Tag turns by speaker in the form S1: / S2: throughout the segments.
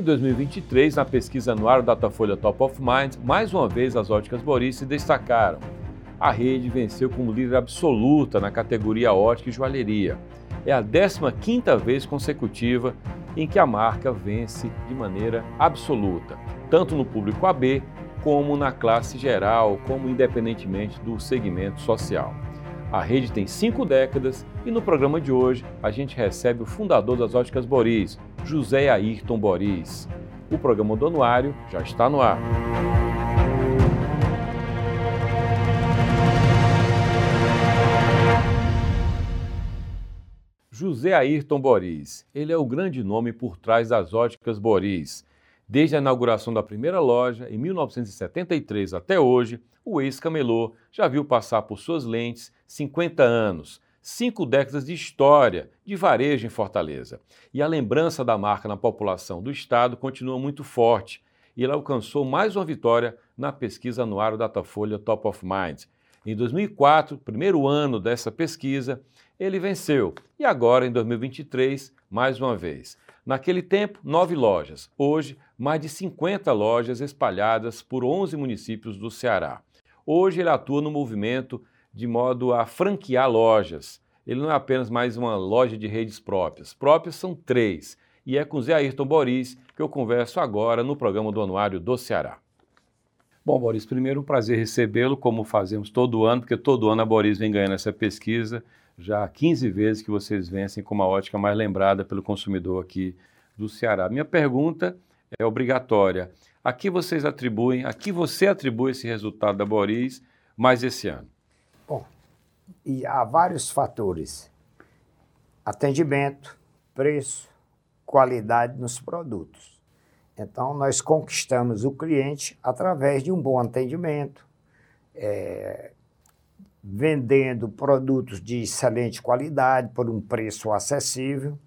S1: Em 2023, na pesquisa anual Datafolha Top of Mind, mais uma vez as óticas Boris se destacaram. A rede venceu como líder absoluta na categoria ótica e joalheria. É a 15ª vez consecutiva em que a marca vence de maneira absoluta, tanto no público AB como na classe geral, como independentemente do segmento social. A rede tem cinco décadas e no programa de hoje a gente recebe o fundador das óticas Boris, José Ayrton Boris. O programa do anuário já está no ar. José Ayrton Boris. Ele é o grande nome por trás das óticas Boris. Desde a inauguração da primeira loja, em 1973 até hoje, o ex-camelô já viu passar por suas lentes 50 anos, cinco décadas de história de varejo em Fortaleza. E a lembrança da marca na população do estado continua muito forte. E ele alcançou mais uma vitória na pesquisa anual Datafolha Top of Mind. Em 2004, primeiro ano dessa pesquisa, ele venceu. E agora, em 2023, mais uma vez. Naquele tempo, nove lojas. Hoje, mais de 50 lojas espalhadas por 11 municípios do Ceará. Hoje, ele atua no movimento de modo a franquear lojas. Ele não é apenas mais uma loja de redes próprias. Próprias são três. E é com Zé Ayrton Boris que eu converso agora no programa do Anuário do Ceará. Bom, Boris, primeiro um prazer recebê-lo, como fazemos todo ano, porque todo ano a Boris vem ganhando essa pesquisa, já 15 vezes que vocês vencem como a ótica mais lembrada pelo consumidor aqui do Ceará. Minha pergunta é obrigatória. A que vocês atribuem, a que você atribui esse resultado da Boris mais esse ano?
S2: Bom, e há vários fatores: atendimento, preço, qualidade nos produtos. Então, nós conquistamos o cliente através de um bom atendimento, é, vendendo produtos de excelente qualidade por um preço acessível.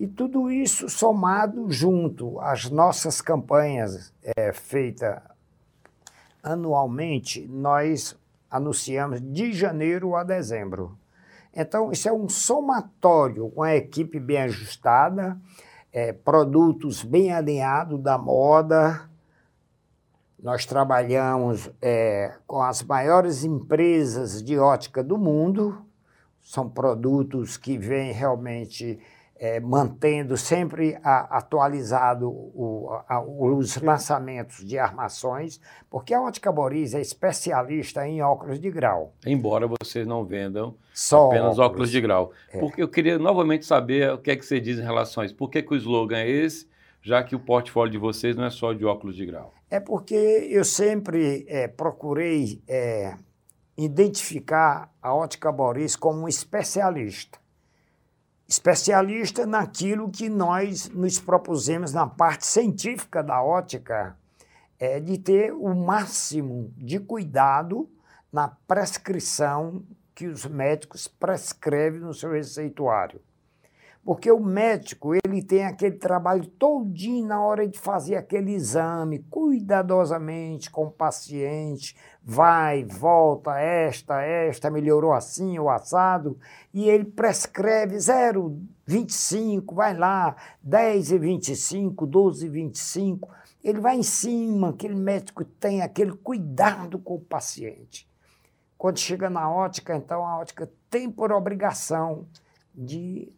S2: E tudo isso somado junto às nossas campanhas é, feitas anualmente, nós anunciamos de janeiro a dezembro. Então, isso é um somatório com a equipe bem ajustada, é, produtos bem alinhados da moda. Nós trabalhamos é, com as maiores empresas de ótica do mundo. São produtos que vêm realmente é, mantendo sempre a, atualizado o, a, os lançamentos de armações, porque a Ótica Boris é especialista em óculos de grau.
S1: Embora vocês não vendam Só apenas óculos, óculos de grau. É. Porque eu queria novamente saber o que é que você diz em relação a isso. Por que, que o slogan é esse, já que o portfólio de vocês não é só de óculos de grau?
S2: É porque eu sempre é, procurei é, identificar a Ótica Boris como um especialista especialista naquilo que nós nos propusemos na parte científica da ótica, é de ter o máximo de cuidado na prescrição que os médicos prescrevem no seu receituário. Porque o médico, ele tem aquele trabalho todinho na hora de fazer aquele exame, cuidadosamente com o paciente, vai, volta, esta, esta, melhorou assim, o assado, e ele prescreve 0,25, vai lá, 10 e 25, 12 e 25, ele vai em cima, aquele médico tem aquele cuidado com o paciente. Quando chega na ótica, então a ótica tem por obrigação de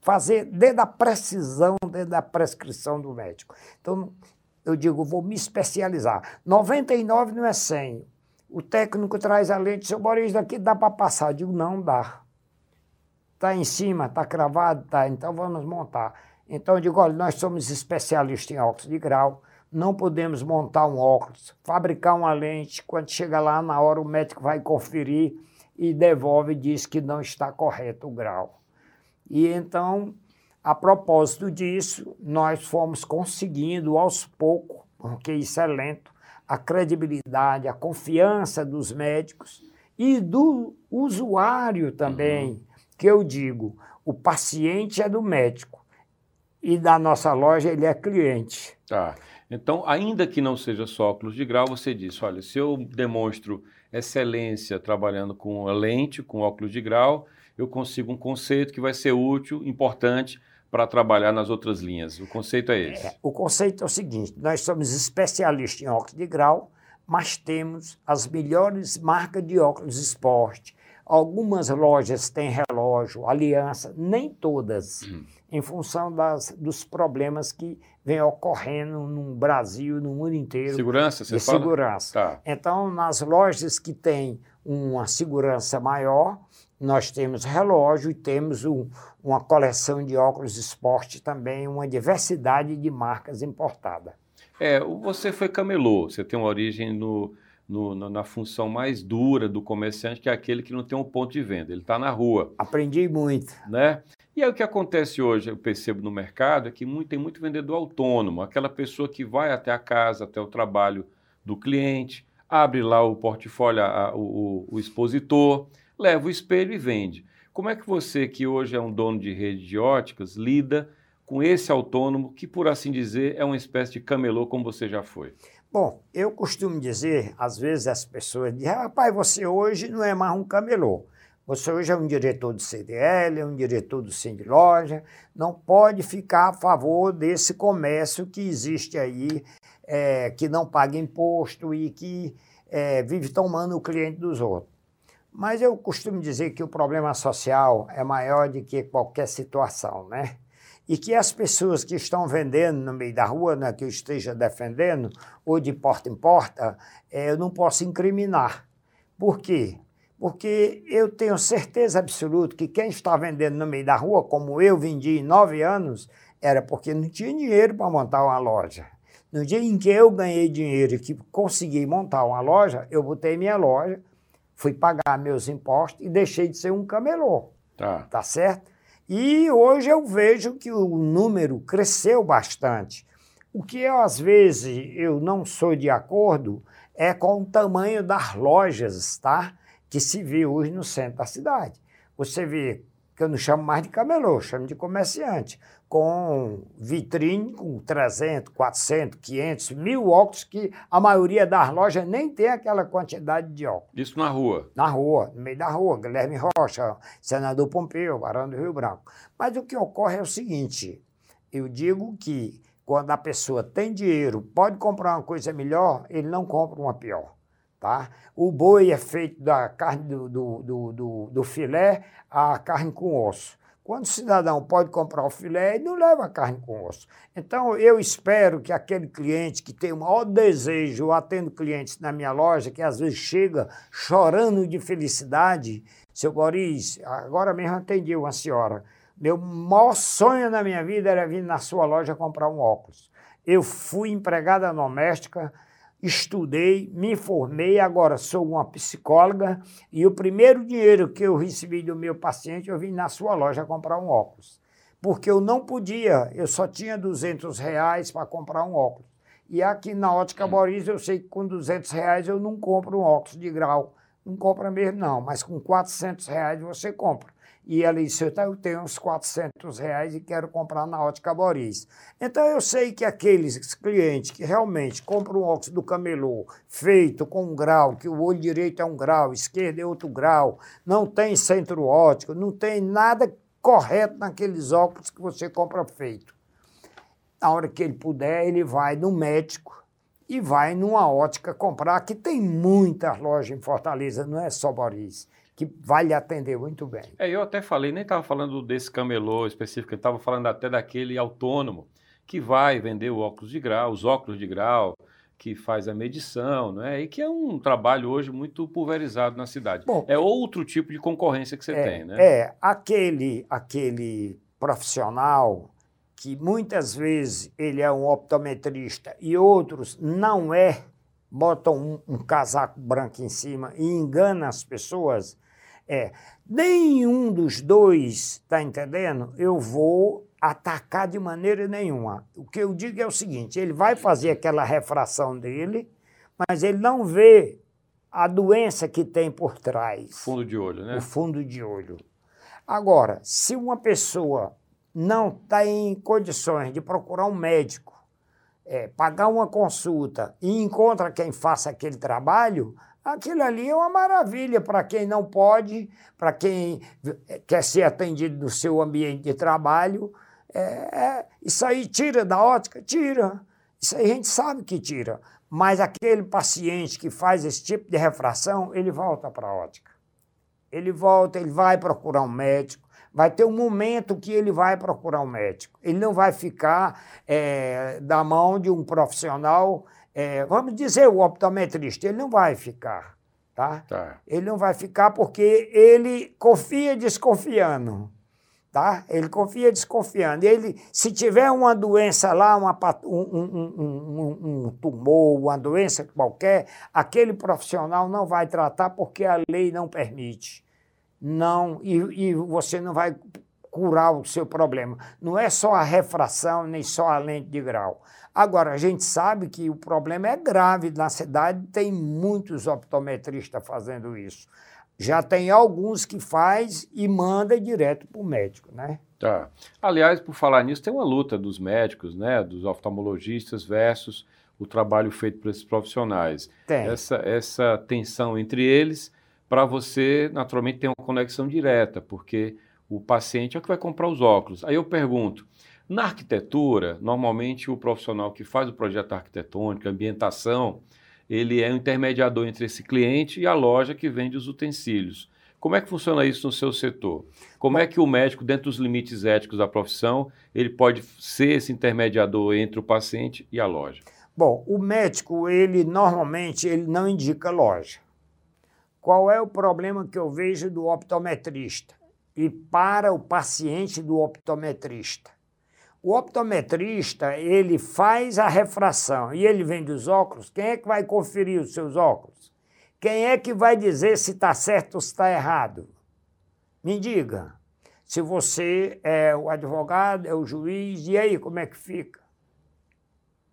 S2: fazer desde a precisão, desde a prescrição do médico. Então, eu digo, vou me especializar. 99 não é 100. O técnico traz a lente, seu Boris, daqui dá para passar. Eu digo, não dá. Está em cima, está cravado, tá. Então vamos montar. Então eu digo, olha, nós somos especialistas em óculos de grau, não podemos montar um óculos, fabricar uma lente, quando chega lá na hora o médico vai conferir e devolve e diz que não está correto o grau. E então, a propósito disso, nós fomos conseguindo aos poucos, porque isso é lento, a credibilidade, a confiança dos médicos e do usuário também, uhum. que eu digo, o paciente é do médico e da nossa loja ele é cliente.
S1: Tá. Então, ainda que não seja só óculos de grau, você disse, olha, se eu demonstro excelência trabalhando com a lente, com óculos de grau, eu consigo um conceito que vai ser útil, importante para trabalhar nas outras linhas? O conceito é esse? É,
S2: o conceito é o seguinte: nós somos especialistas em óculos de grau, mas temos as melhores marcas de óculos esporte. Algumas lojas têm relógio, aliança, nem todas, hum. em função das, dos problemas que vem ocorrendo no Brasil, no mundo inteiro.
S1: Segurança, você
S2: de fala? Segurança. Tá. Então, nas lojas que têm uma segurança maior, nós temos relógio e temos um, uma coleção de óculos esporte também, uma diversidade de marcas importadas.
S1: É, você foi camelô, você tem uma origem no, no, na função mais dura do comerciante, que é aquele que não tem um ponto de venda, ele está na rua.
S2: Aprendi muito.
S1: Né? E aí o que acontece hoje, eu percebo no mercado, é que muito, tem muito vendedor autônomo, aquela pessoa que vai até a casa, até o trabalho do cliente, abre lá o portfólio, a, o, o expositor, leva o espelho e vende. Como é que você, que hoje é um dono de rede de óticas, lida com esse autônomo que, por assim dizer, é uma espécie de camelô como você já foi?
S2: Bom, eu costumo dizer, às vezes as pessoas dizem, rapaz, você hoje não é mais um camelô. Você hoje é um diretor do CDL, é um diretor do de Loja, não pode ficar a favor desse comércio que existe aí, é, que não paga imposto e que é, vive tomando o cliente dos outros. Mas eu costumo dizer que o problema social é maior do que qualquer situação, né? E que as pessoas que estão vendendo no meio da rua, né, que eu esteja defendendo, ou de porta em porta, é, eu não posso incriminar. Por quê? Porque eu tenho certeza absoluta que quem está vendendo no meio da rua, como eu vendi em nove anos, era porque não tinha dinheiro para montar uma loja. No dia em que eu ganhei dinheiro e que consegui montar uma loja, eu botei minha loja, fui pagar meus impostos e deixei de ser um camelô. Tá. Tá certo? E hoje eu vejo que o número cresceu bastante. O que eu, às vezes eu não sou de acordo é com o tamanho das lojas, tá? Que se vê hoje no centro da cidade. Você vê que eu não chamo mais de camelô, chamo de comerciante com vitrine com 300, 400, 500, mil óculos que a maioria das lojas nem tem aquela quantidade de óculos.
S1: Isso na rua?
S2: Na rua, no meio da rua, Guilherme Rocha, Senador Pompeu, Barão do Rio Branco. Mas o que ocorre é o seguinte, eu digo que quando a pessoa tem dinheiro, pode comprar uma coisa melhor, ele não compra uma pior. Tá? O boi é feito da carne do, do, do, do, do filé a carne com osso. Quando o cidadão pode comprar o filé, ele não leva carne com osso. Então, eu espero que aquele cliente que tem o maior desejo, eu atendo clientes na minha loja, que às vezes chega chorando de felicidade, seu Boris, agora mesmo atendi uma senhora, meu maior sonho na minha vida era vir na sua loja comprar um óculos. Eu fui empregada doméstica, estudei, me formei, agora sou uma psicóloga e o primeiro dinheiro que eu recebi do meu paciente eu vim na sua loja comprar um óculos. Porque eu não podia, eu só tinha 200 reais para comprar um óculos. E aqui na Ótica Boris eu sei que com 200 reais eu não compro um óculos de grau. Não compra mesmo não, mas com 400 reais você compra e ela disse, eu tenho uns 400 reais e quero comprar na Ótica Boris. Então eu sei que aqueles clientes que realmente compram um óculos do camelô feito com um grau, que o olho direito é um grau, esquerdo é outro grau, não tem centro óptico, não tem nada correto naqueles óculos que você compra feito. Na hora que ele puder, ele vai no médico e vai numa ótica comprar, que tem muitas lojas em Fortaleza, não é só Boris que vai lhe atender muito bem.
S1: É, eu até falei, nem estava falando desse camelô específico, eu estava falando até daquele autônomo que vai vender o óculos de grau, os óculos de grau, que faz a medição, não é? E que é um trabalho hoje muito pulverizado na cidade. Bom, é outro tipo de concorrência que você
S2: é,
S1: tem, né?
S2: É, aquele, aquele profissional que muitas vezes ele é um optometrista e outros não é, botam um, um casaco branco em cima e engana as pessoas, é, nenhum dos dois, tá entendendo? Eu vou atacar de maneira nenhuma. O que eu digo é o seguinte: ele vai fazer aquela refração dele, mas ele não vê a doença que tem por trás.
S1: Fundo de olho, né?
S2: O fundo de olho. Agora, se uma pessoa não está em condições de procurar um médico, é, pagar uma consulta e encontra quem faça aquele trabalho, Aquilo ali é uma maravilha para quem não pode, para quem quer ser atendido no seu ambiente de trabalho. É, é, isso aí tira da ótica? Tira. Isso aí a gente sabe que tira. Mas aquele paciente que faz esse tipo de refração, ele volta para a ótica. Ele volta, ele vai procurar um médico, vai ter um momento que ele vai procurar um médico. Ele não vai ficar é, da mão de um profissional, é, vamos dizer, o optometrista, ele não vai ficar. Tá? tá? Ele não vai ficar porque ele confia desconfiando. Tá? Ele confia desconfiando. Ele, se tiver uma doença lá, uma, um, um, um, um, tumor, uma doença qualquer, aquele profissional não vai tratar porque a lei não permite. Não, e, e você não vai curar o seu problema. Não é só a refração, nem só a lente de grau. Agora, a gente sabe que o problema é grave na cidade, tem muitos optometristas fazendo isso. Já tem alguns que faz e manda direto para o médico, né?
S1: Tá. Aliás, por falar nisso, tem uma luta dos médicos, né, dos oftalmologistas versus o trabalho feito por esses profissionais. Tem. Essa, essa tensão entre eles, para você, naturalmente, tem uma conexão direta, porque o paciente é o que vai comprar os óculos. Aí eu pergunto, na arquitetura, normalmente o profissional que faz o projeto arquitetônico, ambientação, ele é o intermediador entre esse cliente e a loja que vende os utensílios. Como é que funciona isso no seu setor? Como é que o médico, dentro dos limites éticos da profissão, ele pode ser esse intermediador entre o paciente e a loja?
S2: Bom, o médico, ele normalmente ele não indica loja. Qual é o problema que eu vejo do optometrista? E para o paciente do optometrista. O optometrista, ele faz a refração e ele vende os óculos. Quem é que vai conferir os seus óculos? Quem é que vai dizer se está certo ou se está errado? Me diga. Se você é o advogado, é o juiz, e aí, como é que fica?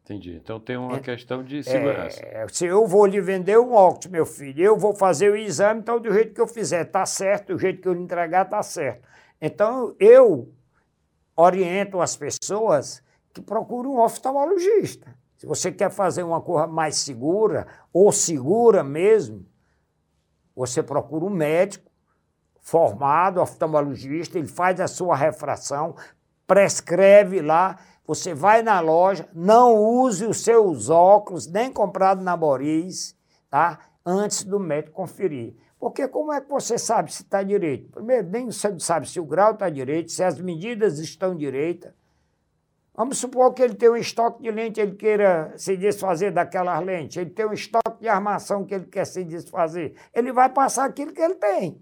S1: Entendi. Então tem uma é, questão de segurança.
S2: É, se eu vou lhe vender um óculos, meu filho, eu vou fazer o exame, então do jeito que eu fizer está certo, do jeito que eu lhe entregar está certo. Então eu oriento as pessoas que procuram um oftalmologista. Se você quer fazer uma coisa mais segura, ou segura mesmo, você procura um médico formado, oftalmologista, ele faz a sua refração, prescreve lá, você vai na loja, não use os seus óculos, nem comprado na Boris, tá? antes do médico conferir. Porque como é que você sabe se está direito? Primeiro, nem você sabe se o grau está direito, se as medidas estão direitas. Vamos supor que ele tem um estoque de lente, ele queira se desfazer daquelas lentes, ele tem um estoque de armação que ele quer se desfazer. Ele vai passar aquilo que ele tem.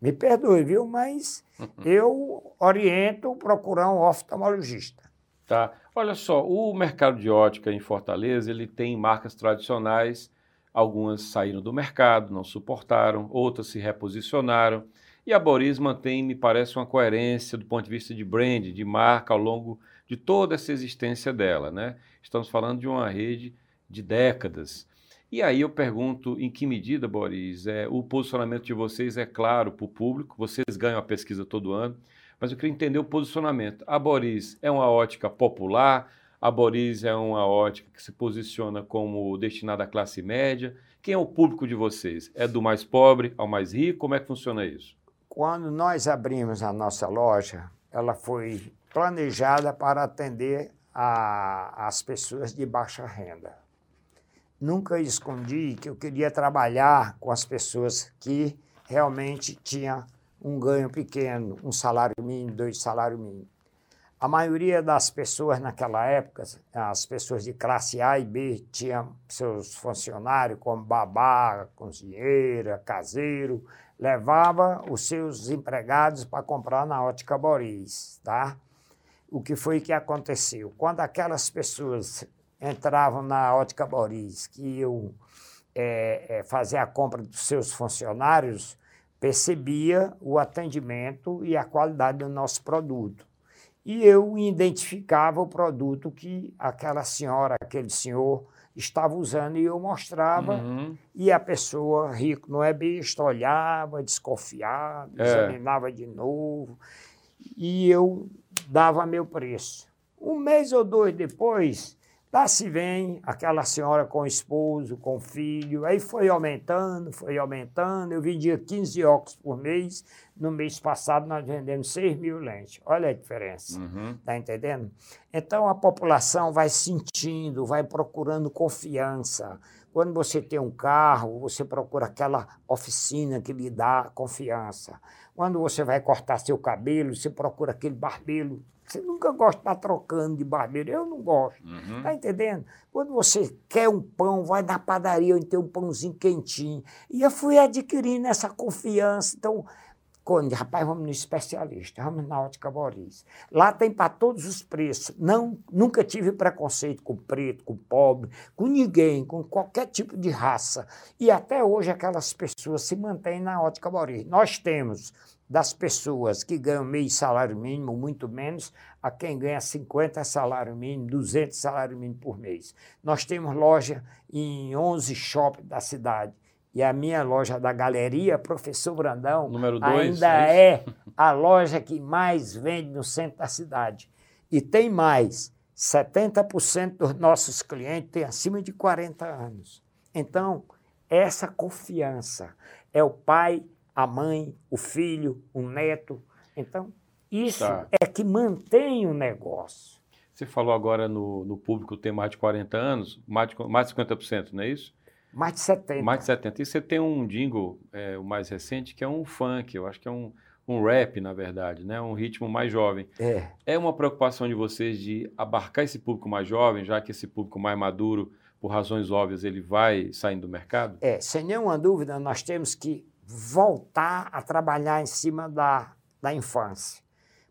S2: Me perdoe, viu? Mas eu oriento procurar um oftalmologista.
S1: Tá. Olha só, o mercado de ótica em Fortaleza, ele tem marcas tradicionais Algumas saíram do mercado, não suportaram, outras se reposicionaram. E a Boris mantém, me parece, uma coerência do ponto de vista de brand, de marca, ao longo de toda essa existência dela. Né? Estamos falando de uma rede de décadas. E aí eu pergunto, em que medida, Boris, é, o posicionamento de vocês é claro para o público, vocês ganham a pesquisa todo ano, mas eu queria entender o posicionamento. A Boris é uma ótica popular, a Boris é uma ótica que se posiciona como destinada à classe média. Quem é o público de vocês? É do mais pobre ao mais rico? Como é que funciona isso?
S2: Quando nós abrimos a nossa loja, ela foi planejada para atender a, as pessoas de baixa renda. Nunca escondi que eu queria trabalhar com as pessoas que realmente tinham um ganho pequeno, um salário mínimo, dois salários mínimos. A maioria das pessoas naquela época, as pessoas de classe A e B, tinham seus funcionários como babá, cozinheira, caseiro, levava os seus empregados para comprar na ótica Boris, tá? O que foi que aconteceu? Quando aquelas pessoas entravam na ótica Boris, que é, é, fazer a compra dos seus funcionários, percebia o atendimento e a qualidade do nosso produto e eu identificava o produto que aquela senhora, aquele senhor estava usando e eu mostrava uhum. e a pessoa rico não é besta olhava desconfiava é. examinava de novo e eu dava meu preço um mês ou dois depois Lá se vem aquela senhora com esposo, com filho, aí foi aumentando, foi aumentando. Eu vendia 15 óculos por mês. No mês passado nós vendemos 6 mil lentes. Olha a diferença. Uhum. Tá entendendo? Então a população vai sentindo, vai procurando confiança. Quando você tem um carro, você procura aquela oficina que lhe dá confiança. Quando você vai cortar seu cabelo, você procura aquele barbeiro você nunca gosta de estar trocando de barbeiro. Eu não gosto. Uhum. Tá entendendo? Quando você quer um pão, vai na padaria onde tem um pãozinho quentinho. E eu fui adquirindo essa confiança. Então, quando, rapaz, vamos no especialista, vamos na ótica Boris. Lá tem para todos os preços. Não, nunca tive preconceito com preto, com pobre, com ninguém, com qualquer tipo de raça. E até hoje aquelas pessoas se mantêm na ótica Boris. Nós temos das pessoas que ganham meio salário mínimo, muito menos, a quem ganha 50 salário mínimo, 200 salário mínimo por mês. Nós temos loja em 11 shoppings da cidade. E a minha loja da galeria, Professor Brandão, dois, ainda é, é a loja que mais vende no centro da cidade. E tem mais, 70% dos nossos clientes têm acima de 40 anos. Então, essa confiança é o pai a mãe, o filho, o neto. Então, isso tá. é que mantém o negócio.
S1: Você falou agora no, no público tem mais de 40 anos, mais de, mais de 50%, não é isso?
S2: Mais de 70%.
S1: Mais de 70%. E você tem um jingle, é, o mais recente, que é um funk, eu acho que é um, um rap, na verdade, né? um ritmo mais jovem. É. é uma preocupação de vocês de abarcar esse público mais jovem, já que esse público mais maduro, por razões óbvias, ele vai saindo do mercado?
S2: É, sem nenhuma dúvida, nós temos que voltar a trabalhar em cima da, da infância.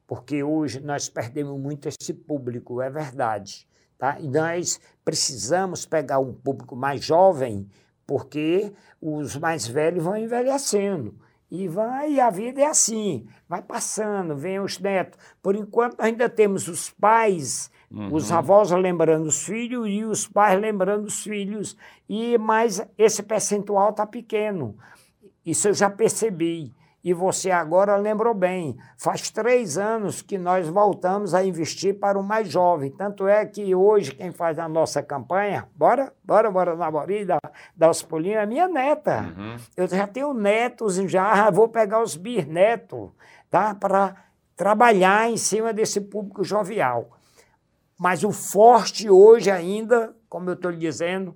S2: Porque hoje nós perdemos muito esse público, é verdade. Tá? E nós precisamos pegar um público mais jovem, porque os mais velhos vão envelhecendo. E vai, a vida é assim, vai passando, vem os netos. Por enquanto, ainda temos os pais, uhum. os avós lembrando os filhos e os pais lembrando os filhos. E Mas esse percentual está pequeno. Isso eu já percebi. E você agora lembrou bem. Faz três anos que nós voltamos a investir para o mais jovem. Tanto é que hoje quem faz a nossa campanha, bora, bora, bora na Bori, dar, dar os pulinhos, é minha neta. Uhum. Eu já tenho netos e já vou pegar os bisnetos, tá? Para trabalhar em cima desse público jovial. Mas o forte hoje ainda, como eu estou lhe dizendo,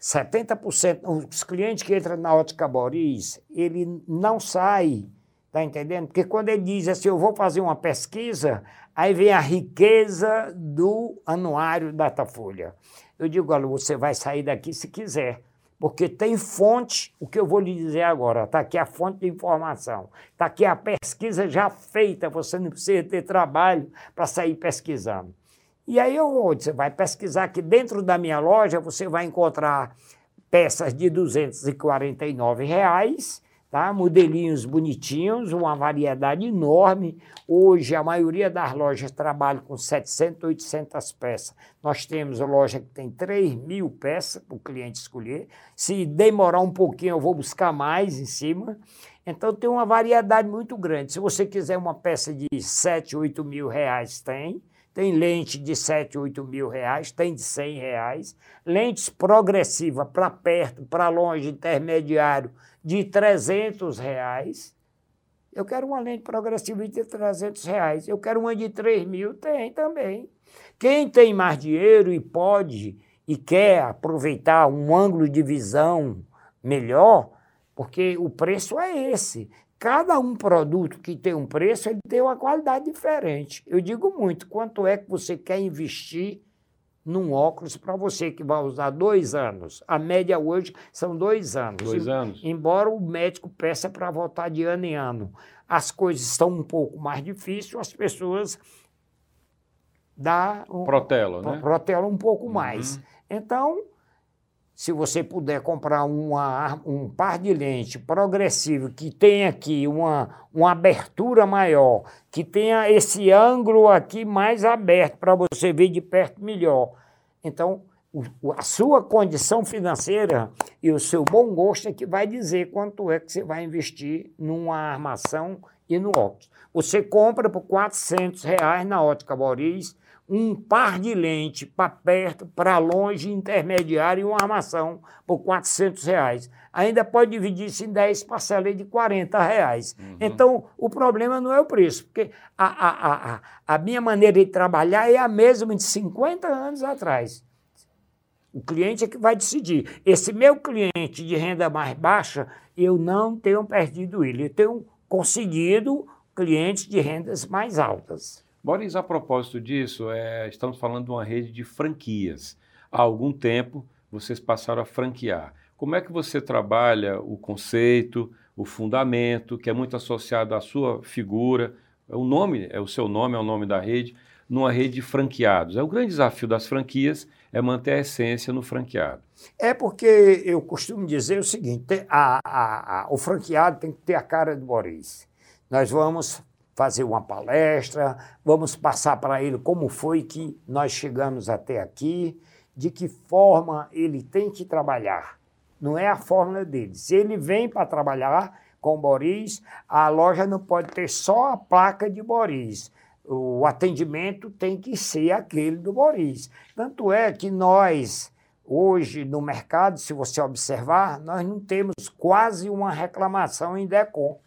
S2: 70% os clientes que entram na ótica Boris, ele não sai, tá entendendo? Porque quando ele diz assim, eu vou fazer uma pesquisa, aí vem a riqueza do anuário Datafolha. Eu digo, olha, você vai sair daqui se quiser, porque tem fonte, o que eu vou lhe dizer agora, está aqui a fonte de informação, está aqui a pesquisa já feita, você não precisa ter trabalho para sair pesquisando. E aí você vai pesquisar que dentro da minha loja você vai encontrar peças de 249 reais, tá? modelinhos bonitinhos, uma variedade enorme. Hoje a maioria das lojas trabalha com 700, 800 peças. Nós temos loja que tem 3 mil peças para o cliente escolher. Se demorar um pouquinho eu vou buscar mais em cima. Então tem uma variedade muito grande. Se você quiser uma peça de 7, 8 mil reais, tem. Tem lente de 7, 8 mil reais, tem de 100 reais. Lentes progressiva para perto, para longe, intermediário, de 300 reais. Eu quero uma lente progressiva de 300 reais. Eu quero uma de 3 mil, tem também. Quem tem mais dinheiro e pode e quer aproveitar um ângulo de visão melhor, porque o preço é esse. Cada um produto que tem um preço, ele tem uma qualidade diferente. Eu digo muito, quanto é que você quer investir num óculos para você que vai usar dois anos? A média hoje são dois anos.
S1: Dois anos.
S2: Embora o médico peça para voltar de ano em ano. As coisas estão um pouco mais difíceis, as pessoas dá um,
S1: protelam, né?
S2: protelam um pouco uhum. mais. Então, se você puder comprar uma, um par de lente progressivo que tenha aqui uma, uma abertura maior, que tenha esse ângulo aqui mais aberto para você ver de perto melhor. Então, o, a sua condição financeira e o seu bom gosto é que vai dizer quanto é que você vai investir numa armação e no óculos. Você compra por 400 reais na Ótica Boris um par de lente para perto, para longe, intermediário e uma armação por 400 reais. Ainda pode dividir isso em 10 parcelas de 40 reais. Uhum. Então, o problema não é o preço, porque a, a, a, a minha maneira de trabalhar é a mesma de 50 anos atrás. O cliente é que vai decidir. Esse meu cliente de renda mais baixa, eu não tenho perdido ele. Eu tenho conseguido clientes de rendas mais altas.
S1: Boris, a propósito disso, é, estamos falando de uma rede de franquias. Há algum tempo vocês passaram a franquear. Como é que você trabalha o conceito, o fundamento, que é muito associado à sua figura, o nome, é o seu nome, é o nome da rede, numa rede de franqueados? É o grande desafio das franquias é manter a essência no franqueado.
S2: É porque eu costumo dizer o seguinte: a, a, a, o franqueado tem que ter a cara do Boris. Nós vamos fazer uma palestra, vamos passar para ele como foi que nós chegamos até aqui, de que forma ele tem que trabalhar. Não é a fórmula dele. Se ele vem para trabalhar com Boris, a loja não pode ter só a placa de Boris. O atendimento tem que ser aquele do Boris. Tanto é que nós, hoje no mercado, se você observar, nós não temos quase uma reclamação em DECOM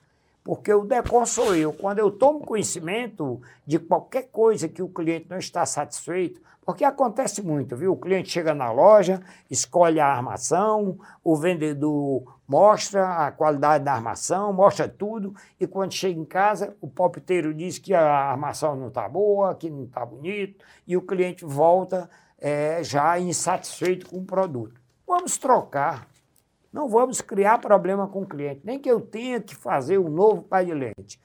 S2: porque o DECON sou eu. Quando eu tomo conhecimento de qualquer coisa que o cliente não está satisfeito, porque acontece muito, viu? O cliente chega na loja, escolhe a armação, o vendedor mostra a qualidade da armação, mostra tudo, e quando chega em casa, o palpiteiro diz que a armação não está boa, que não está bonito, e o cliente volta é, já insatisfeito com o produto. Vamos trocar. Não vamos criar problema com o cliente, nem que eu tenha que fazer um novo pai de lente.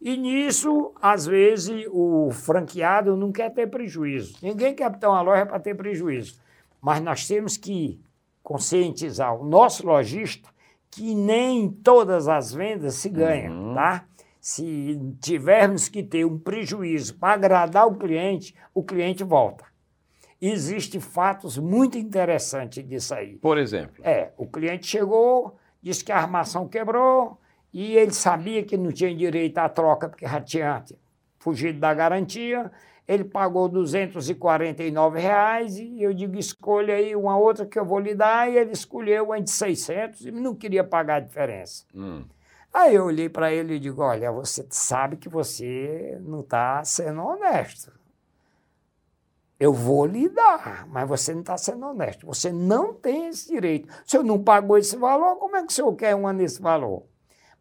S2: E nisso, às vezes, o franqueado não quer ter prejuízo. Ninguém quer ter uma loja para ter prejuízo. Mas nós temos que conscientizar o nosso lojista que nem todas as vendas se ganham, uhum. tá? Se tivermos que ter um prejuízo para agradar o cliente, o cliente volta. Existem fatos muito interessantes disso aí.
S1: Por exemplo?
S2: É, o cliente chegou, disse que a armação quebrou e ele sabia que não tinha direito à troca porque já tinha fugido da garantia. Ele pagou 249 reais e eu digo, escolha aí uma outra que eu vou lhe dar. E ele escolheu uma de 600 e não queria pagar a diferença. Hum. Aí eu olhei para ele e digo, olha, você sabe que você não está sendo honesto. Eu vou lhe dar, mas você não está sendo honesto. Você não tem esse direito. O senhor não pagou esse valor, como é que o senhor quer uma nesse valor?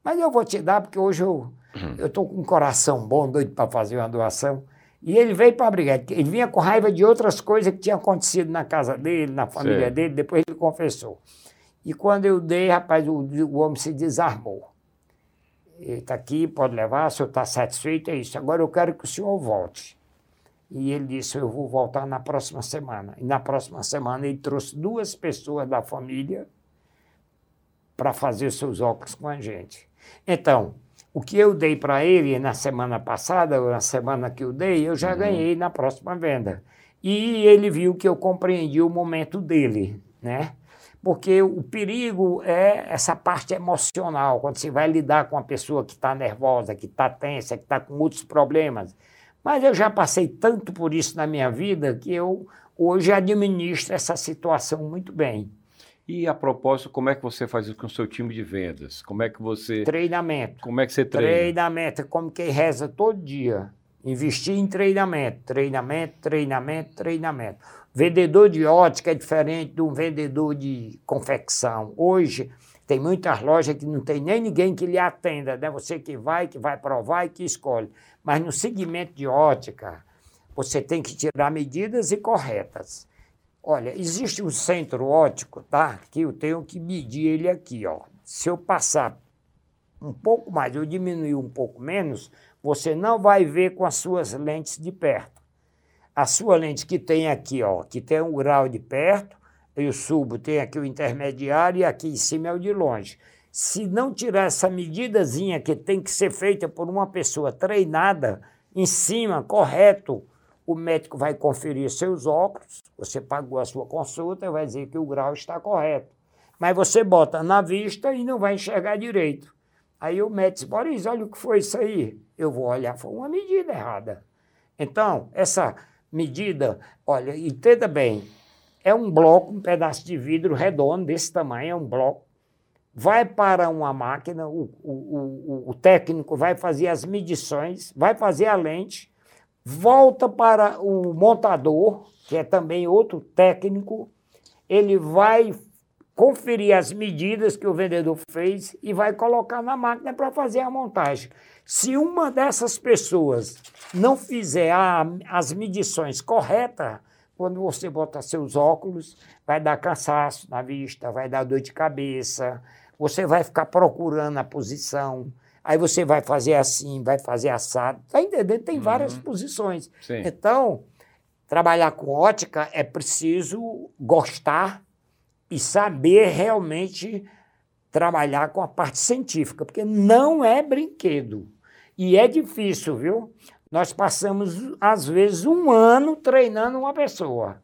S2: Mas eu vou te dar, porque hoje eu uhum. estou com um coração bom, doido para fazer uma doação. E ele veio para brigar. Ele vinha com raiva de outras coisas que tinham acontecido na casa dele, na família Sim. dele, depois ele confessou. E quando eu dei, rapaz, o, o homem se desarmou. Ele está aqui, pode levar, o senhor está satisfeito, é isso. Agora eu quero que o senhor volte. E ele disse: Eu vou voltar na próxima semana. E na próxima semana ele trouxe duas pessoas da família para fazer seus óculos com a gente. Então, o que eu dei para ele na semana passada, ou na semana que eu dei, eu já uhum. ganhei na próxima venda. E ele viu que eu compreendi o momento dele, né? Porque o perigo é essa parte emocional, quando você vai lidar com uma pessoa que está nervosa, que está tensa, que está com outros problemas. Mas eu já passei tanto por isso na minha vida que eu hoje administro essa situação muito bem.
S1: E a propósito, como é que você faz isso com o seu time de vendas? Como é que você.
S2: Treinamento.
S1: Como é que você treina?
S2: Treinamento, como quem reza todo dia. Investir em treinamento, treinamento, treinamento, treinamento. Vendedor de ótica é diferente de um vendedor de confecção. Hoje, tem muitas lojas que não tem nem ninguém que lhe atenda, né? Você que vai, que vai provar e que escolhe. Mas no segmento de ótica, você tem que tirar medidas e corretas. Olha, existe um centro ótico, tá? Que eu tenho que medir ele aqui, ó. Se eu passar um pouco mais, eu diminuir um pouco menos, você não vai ver com as suas lentes de perto. A sua lente que tem aqui, ó, que tem um grau de perto, eu subo, tem aqui o intermediário e aqui em cima é o de longe. Se não tirar essa medidazinha que tem que ser feita por uma pessoa treinada, em cima, correto, o médico vai conferir seus óculos, você pagou a sua consulta vai dizer que o grau está correto. Mas você bota na vista e não vai enxergar direito. Aí o médico diz, Boris, olha o que foi isso aí. Eu vou olhar, foi uma medida errada. Então, essa medida, olha, entenda bem, é um bloco, um pedaço de vidro redondo desse tamanho, é um bloco. Vai para uma máquina, o, o, o, o técnico vai fazer as medições, vai fazer a lente, volta para o montador, que é também outro técnico, ele vai conferir as medidas que o vendedor fez e vai colocar na máquina para fazer a montagem. Se uma dessas pessoas não fizer a, as medições corretas, quando você botar seus óculos, vai dar cansaço na vista, vai dar dor de cabeça, você vai ficar procurando a posição, aí você vai fazer assim, vai fazer assado. Está entendendo? Tem uhum. várias posições. Sim. Então, trabalhar com ótica é preciso gostar e saber realmente trabalhar com a parte científica, porque não é brinquedo. E é difícil, viu? Nós passamos, às vezes, um ano treinando uma pessoa.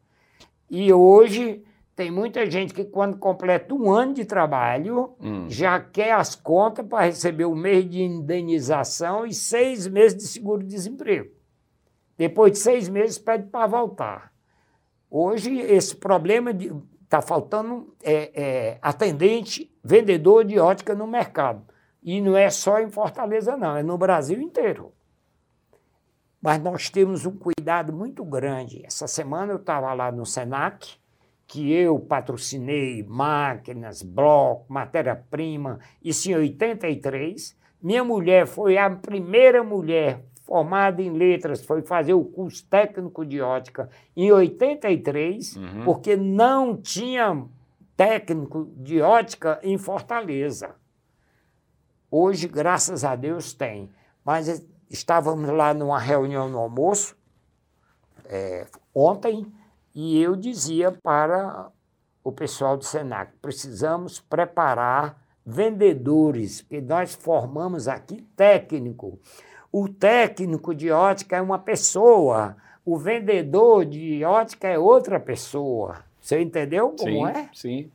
S2: E hoje tem muita gente que, quando completa um ano de trabalho, hum. já quer as contas para receber um mês de indenização e seis meses de seguro-desemprego. Depois de seis meses, pede para voltar. Hoje, esse problema está faltando é, é, atendente, vendedor de ótica no mercado. E não é só em Fortaleza, não, é no Brasil inteiro. Mas nós temos um cuidado muito grande. Essa semana eu estava lá no SENAC, que eu patrocinei máquinas, bloco, matéria-prima, isso em 83. Minha mulher foi a primeira mulher formada em letras, foi fazer o curso técnico de ótica em 83, uhum. porque não tinha técnico de ótica em Fortaleza. Hoje, graças a Deus, tem. Mas estávamos lá numa reunião no almoço, é, ontem, e eu dizia para o pessoal do Senac, precisamos preparar vendedores, porque nós formamos aqui técnico. O técnico de ótica é uma pessoa, o vendedor de ótica é outra pessoa. Você entendeu como
S1: sim,
S2: é?
S1: Sim.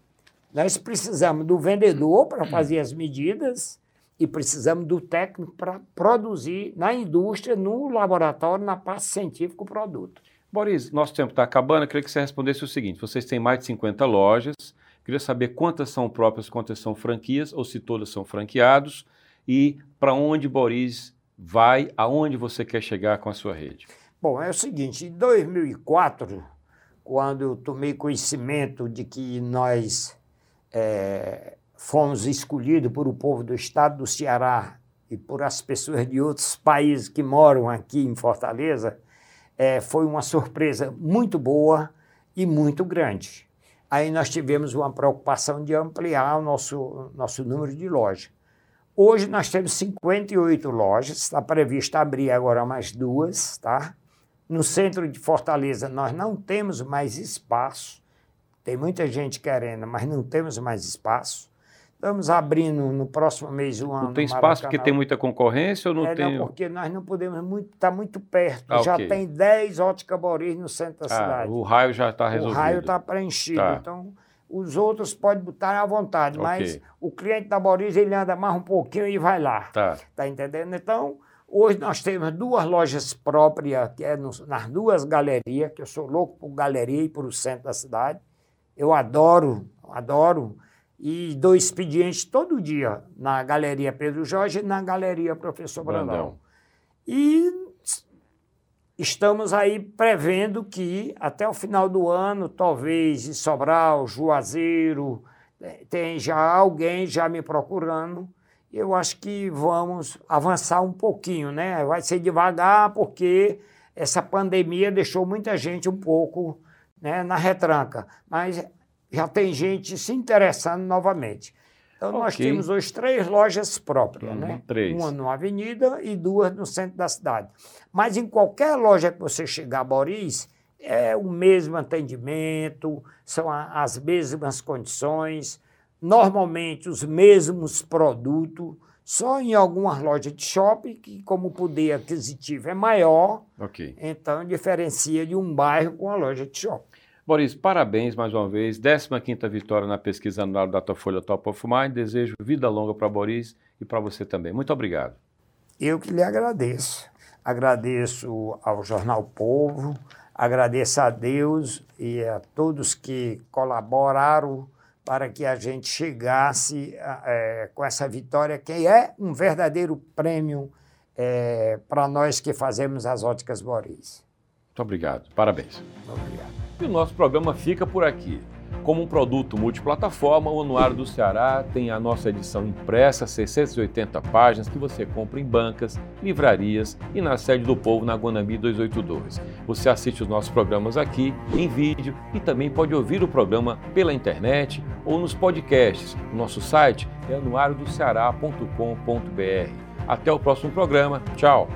S2: Nós precisamos do vendedor para fazer as medidas e precisamos do técnico para produzir na indústria, no laboratório, na parte científica o produto.
S1: Boris, nosso tempo está acabando. Eu queria que você respondesse o seguinte: vocês têm mais de 50 lojas. Eu queria saber quantas são próprias, quantas são franquias, ou se todas são franqueados, e para onde Boris vai, aonde você quer chegar com a sua rede.
S2: Bom, é o seguinte: em 2004, quando eu tomei conhecimento de que nós é, fomos escolhidos por o povo do estado do Ceará e por as pessoas de outros países que moram aqui em Fortaleza, é, foi uma surpresa muito boa e muito grande. Aí nós tivemos uma preocupação de ampliar o nosso, nosso número de lojas. Hoje nós temos 58 lojas, está previsto abrir agora mais duas, tá? No centro de Fortaleza nós não temos mais espaço, tem muita gente querendo, mas não temos mais espaço. Estamos abrindo no próximo mês um ano.
S1: Não tem espaço porque tem muita concorrência ou não
S2: é,
S1: tem?
S2: Não, porque nós não podemos muito, está muito perto. Ah, já okay. tem 10 óticas Boris no centro da ah, cidade.
S1: O raio já está resolvido.
S2: O raio está preenchido. Tá. Então, os outros podem botar à vontade, okay. mas o cliente da Boris ele anda mais um pouquinho e vai lá.
S1: Tá.
S2: Tá entendendo? Então, hoje nós temos duas lojas próprias, que é nos, nas duas galerias, que eu sou louco por galeria e por o centro da cidade. Eu adoro, adoro e dou expediente todo dia na Galeria Pedro Jorge e na Galeria Professor Brandão. Brandão. E estamos aí prevendo que até o final do ano, talvez em Sobral, Juazeiro, é, tem já alguém já me procurando. Eu acho que vamos avançar um pouquinho, né? Vai ser devagar, porque essa pandemia deixou muita gente um pouco né, na retranca. Mas já tem gente se interessando novamente. Então, okay. nós temos hoje três lojas próprias, uhum, né?
S1: Três.
S2: Uma numa avenida e duas no centro da cidade. Mas em qualquer loja que você chegar, Boris, é o mesmo atendimento, são a, as mesmas condições, normalmente os mesmos produtos, só em algumas lojas de shopping, que como o poder aquisitivo é maior,
S1: okay.
S2: então diferencia de um bairro com uma loja de shopping.
S1: Boris, parabéns mais uma vez. 15 vitória na pesquisa anual Datafolha Top of Mind. Desejo vida longa para Boris e para você também. Muito obrigado.
S2: Eu que lhe agradeço. Agradeço ao Jornal Povo, Agradeço a Deus e a todos que colaboraram para que a gente chegasse é, com essa vitória, que é um verdadeiro prêmio é, para nós que fazemos as óticas Boris.
S1: Muito obrigado, parabéns.
S2: Obrigado.
S1: E o nosso programa fica por aqui. Como um produto multiplataforma, o Anuário do Ceará tem a nossa edição impressa, 680 páginas, que você compra em bancas, livrarias e na sede do povo na Guanami 282. Você assiste os nossos programas aqui em vídeo e também pode ouvir o programa pela internet ou nos podcasts. O nosso site é anuariodoceará.com.br. Até o próximo programa. Tchau!